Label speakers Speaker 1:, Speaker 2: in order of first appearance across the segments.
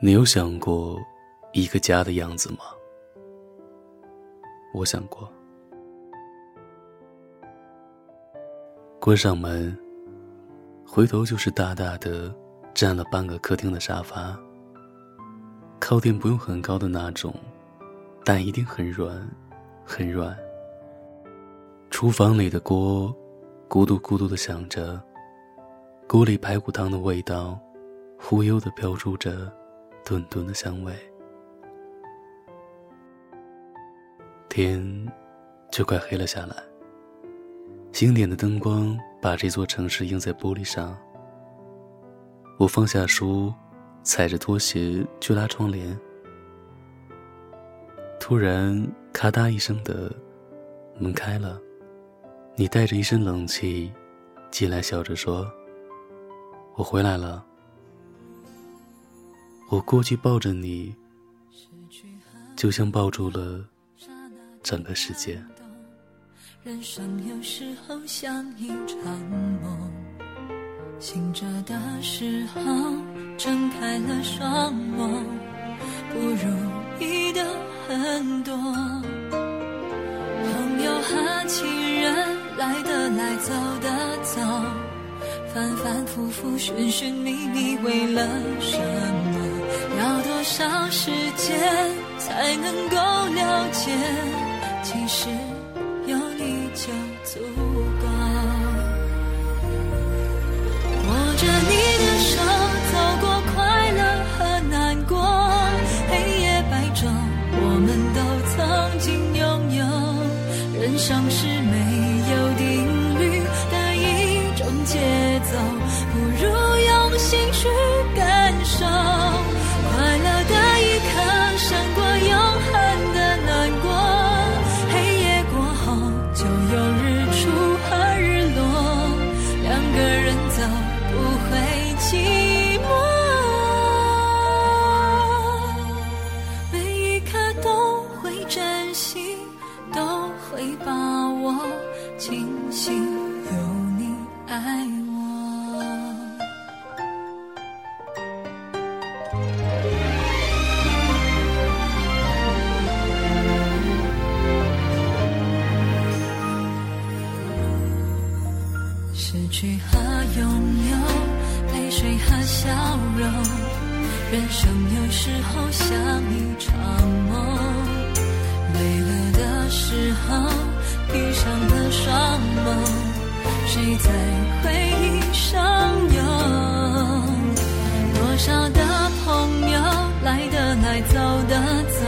Speaker 1: 你有想过一个家的样子吗？我想过。关上门，回头就是大大的占了半个客厅的沙发。靠垫不用很高的那种，但一定很软，很软。厨房里的锅，咕嘟咕嘟的响着，锅里排骨汤的味道，忽悠的飘出着。顿顿的香味，天就快黑了下来。经典的灯光把这座城市映在玻璃上。我放下书，踩着拖鞋去拉窗帘。突然，咔嗒一声的门开了，你带着一身冷气进来，笑着说：“我回来了。”我过去抱着你，就像抱住了
Speaker 2: 整个世界。人生有时候像一场梦，醒着的时候睁开了双眸，不如意的很多。朋友和亲人来的来，走的走，反反复复寻寻觅觅，为了什么？要多少时间才能够了解？其实有你就足够。握着你的手，走过快乐和难过，黑夜白昼，我们都曾经拥有。人生是失去和拥有，泪水和笑容人生有时候像一场梦，累了的时候闭上了双眸，谁在回忆上游？多少的朋友来的来，走的走，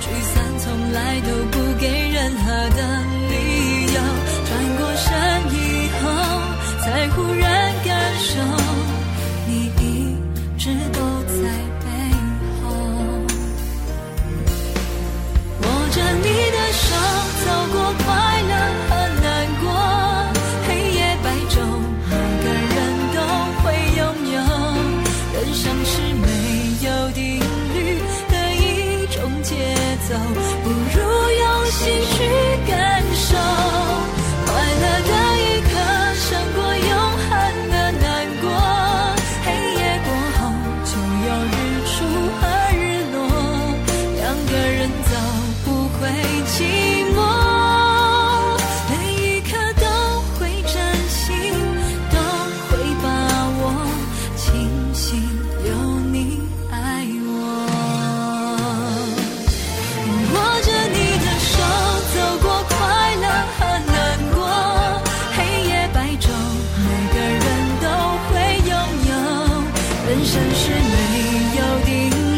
Speaker 2: 聚散从来都不忽然感受你一直都在背后握着你的手走过快乐和难过黑夜白昼每个人都会拥有人生是没有定律的一种节奏不如用心人生是没有定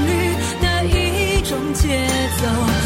Speaker 2: 律，那一种节奏？